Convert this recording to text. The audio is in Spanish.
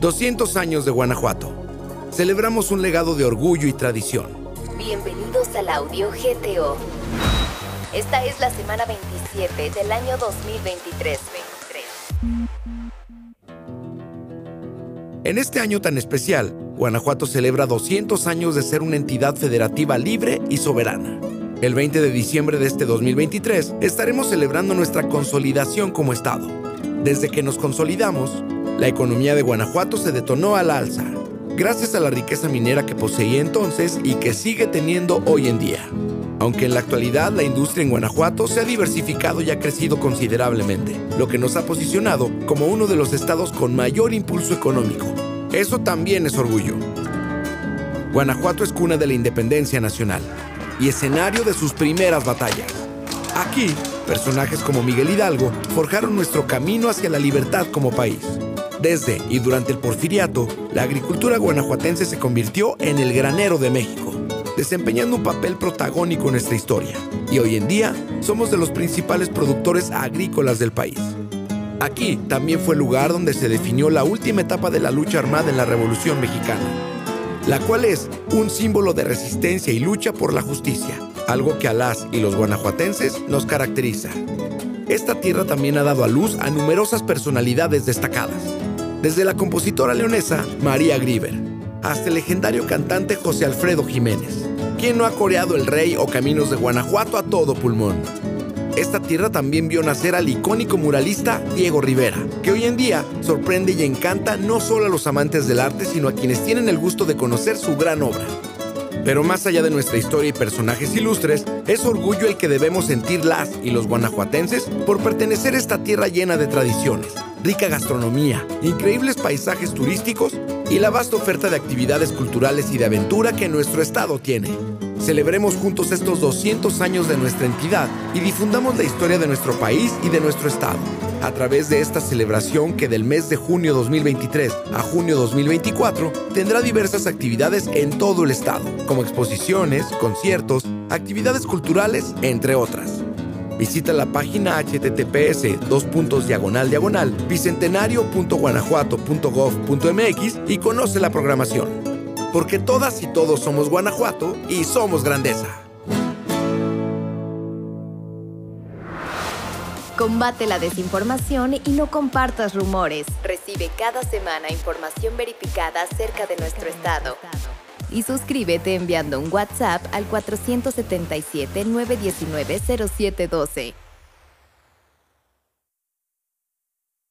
200 años de Guanajuato. Celebramos un legado de orgullo y tradición. Bienvenidos al audio GTO. Esta es la semana 27 del año 2023. En este año tan especial, Guanajuato celebra 200 años de ser una entidad federativa libre y soberana. El 20 de diciembre de este 2023 estaremos celebrando nuestra consolidación como Estado. Desde que nos consolidamos, la economía de Guanajuato se detonó al alza, gracias a la riqueza minera que poseía entonces y que sigue teniendo hoy en día. Aunque en la actualidad la industria en Guanajuato se ha diversificado y ha crecido considerablemente, lo que nos ha posicionado como uno de los estados con mayor impulso económico. Eso también es orgullo. Guanajuato es cuna de la independencia nacional y escenario de sus primeras batallas. Aquí, personajes como Miguel Hidalgo forjaron nuestro camino hacia la libertad como país. Desde y durante el porfiriato, la agricultura guanajuatense se convirtió en el granero de México, desempeñando un papel protagónico en nuestra historia. Y hoy en día somos de los principales productores agrícolas del país. Aquí también fue el lugar donde se definió la última etapa de la lucha armada en la Revolución Mexicana, la cual es un símbolo de resistencia y lucha por la justicia, algo que a las y los guanajuatenses nos caracteriza. Esta tierra también ha dado a luz a numerosas personalidades destacadas desde la compositora leonesa María Grieber hasta el legendario cantante José Alfredo Jiménez, quien no ha coreado el rey o caminos de Guanajuato a todo pulmón. Esta tierra también vio nacer al icónico muralista Diego Rivera, que hoy en día sorprende y encanta no solo a los amantes del arte, sino a quienes tienen el gusto de conocer su gran obra. Pero más allá de nuestra historia y personajes ilustres, es orgullo el que debemos sentir las y los guanajuatenses por pertenecer a esta tierra llena de tradiciones, rica gastronomía, increíbles paisajes turísticos y la vasta oferta de actividades culturales y de aventura que nuestro estado tiene. Celebremos juntos estos 200 años de nuestra entidad y difundamos la historia de nuestro país y de nuestro estado. A través de esta celebración que del mes de junio 2023 a junio 2024 tendrá diversas actividades en todo el estado, como exposiciones, conciertos, actividades culturales, entre otras. Visita la página https dos diagonal diagonal bicentenario.guanajuato.gov.mx y conoce la programación. Porque todas y todos somos Guanajuato y somos grandeza. Combate la desinformación y no compartas rumores. Recibe cada semana información verificada acerca de nuestro estado y suscríbete enviando un WhatsApp al 477-919-0712.